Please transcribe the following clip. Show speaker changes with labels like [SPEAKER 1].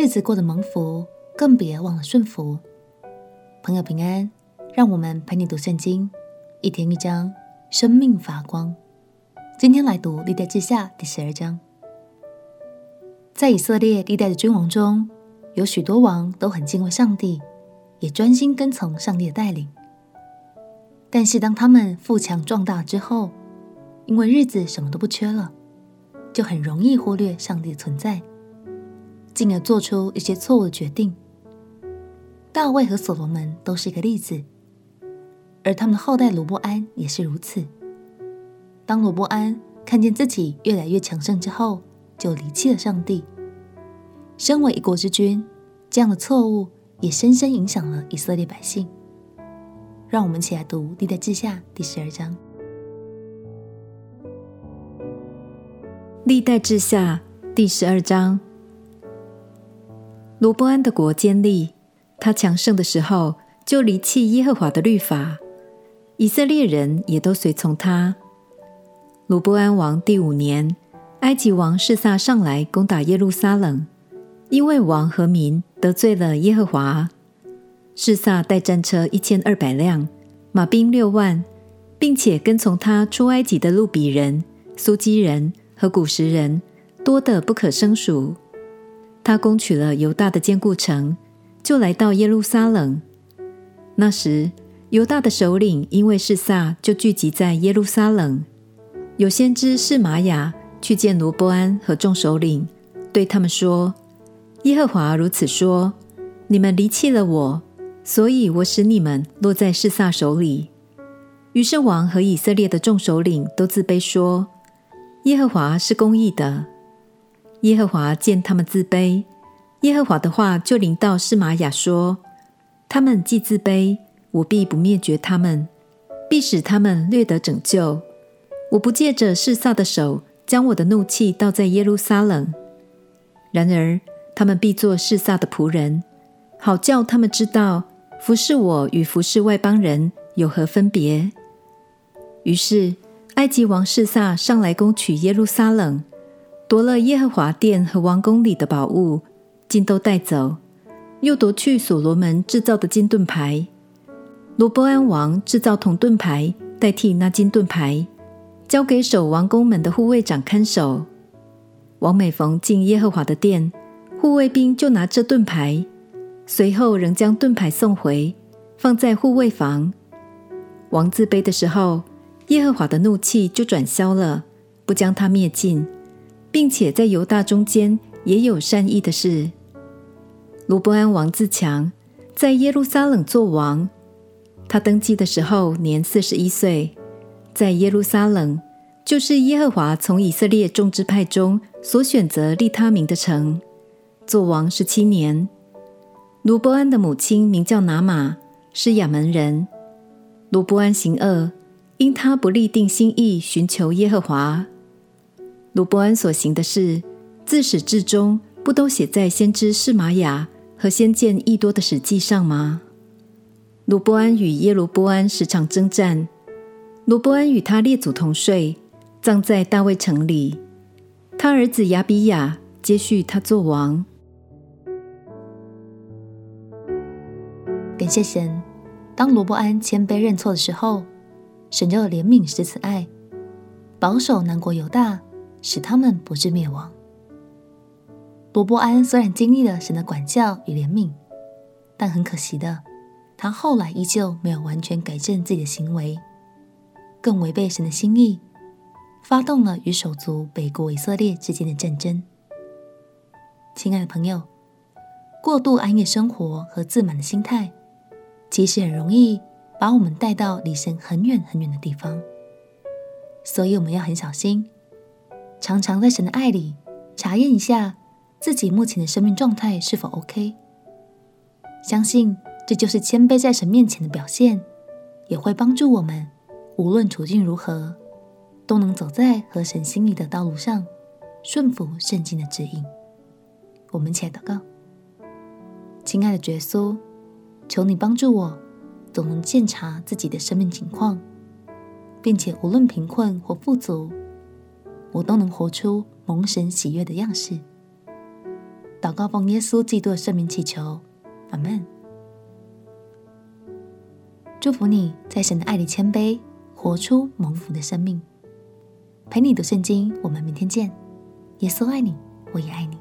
[SPEAKER 1] 日子过得蒙福，更别忘了顺服。朋友平安，让我们陪你读圣经，一天一章，生命发光。今天来读历代志下第十二章。在以色列历代的君王中，有许多王都很敬畏上帝，也专心跟从上帝的带领。但是当他们富强壮大之后，因为日子什么都不缺了，就很容易忽略上帝的存在，进而做出一些错误的决定。大卫和所罗门都是一个例子，而他们的后代罗波安也是如此。当罗波安看见自己越来越强盛之后，就离弃了上帝。身为一国之君，这样的错误也深深影响了以色列百姓。让我们一起来读历代志下第十二章。
[SPEAKER 2] 历代志下第十二章，罗波安的国坚立，他强盛的时候，就离弃耶和华的律法，以色列人也都随从他。罗波安王第五年，埃及王示撒上来攻打耶路撒冷，因为王和民得罪了耶和华。示撒带战车一千二百辆，马兵六万，并且跟从他出埃及的路比人、苏基人。和古实人多得不可胜数，他攻取了犹大的坚固城，就来到耶路撒冷。那时，犹大的首领因为示撒，就聚集在耶路撒冷。有先知示玛雅去见罗波安和众首领，对他们说：“耶和华如此说：你们离弃了我，所以我使你们落在示撒手里。”于是王和以色列的众首领都自卑说。耶和华是公义的。耶和华见他们自卑，耶和华的话就临到示玛雅说：“他们既自卑，我必不灭绝他们，必使他们略得拯救。我不借着示撒的手，将我的怒气倒在耶路撒冷。然而他们必做示撒的仆人，好叫他们知道服侍我与服侍外邦人有何分别。”于是。埃及王示撒上来攻取耶路撒冷，夺了耶和华殿和王宫里的宝物，尽都带走，又夺去所罗门制造的金盾牌。罗波安王制造铜盾牌代替那金盾牌，交给守王宫门的护卫长看守。王每逢进耶和华的殿，护卫兵就拿着盾牌，随后仍将盾牌送回，放在护卫房。王自卑的时候。耶和华的怒气就转消了，不将他灭尽，并且在犹大中间也有善意的事。罗波安王自强，在耶路撒冷作王。他登基的时候年四十一岁，在耶路撒冷，就是耶和华从以色列众支派中所选择立他名的城，作王十七年。罗波安的母亲名叫拿玛，是亚门人。罗波安行恶。因他不立定心意寻求耶和华，罗波安所行的事，自始至终不都写在先知示玛雅和先见益多的史记上吗？罗波安与耶罗波安时常征战，罗波安与他列祖同睡，葬在大卫城里。他儿子亚比亚接续他做王。
[SPEAKER 1] 感谢神，当罗波安谦卑认错的时候。神就怜悯施慈爱，保守南国犹大，使他们不致灭亡。罗伯安虽然经历了神的管教与怜悯，但很可惜的，他后来依旧没有完全改正自己的行为，更违背神的心意，发动了与手足北国以色列之间的战争。亲爱的朋友，过度安逸生活和自满的心态，其实很容易。把我们带到离神很远很远的地方，所以我们要很小心，常常在神的爱里查验一下自己目前的生命状态是否 OK。相信这就是谦卑在神面前的表现，也会帮助我们无论处境如何，都能走在合神心意的道路上，顺服圣经的指引。我们一起来祷告，亲爱的耶稣，求你帮助我。总能鉴察自己的生命情况，并且无论贫困或富足，我都能活出蒙神喜悦的样式。祷告奉耶稣基督的圣名祈求，阿门。祝福你在神的爱里谦卑，活出蒙福的生命。陪你读圣经，我们明天见。耶稣爱你，我也爱你。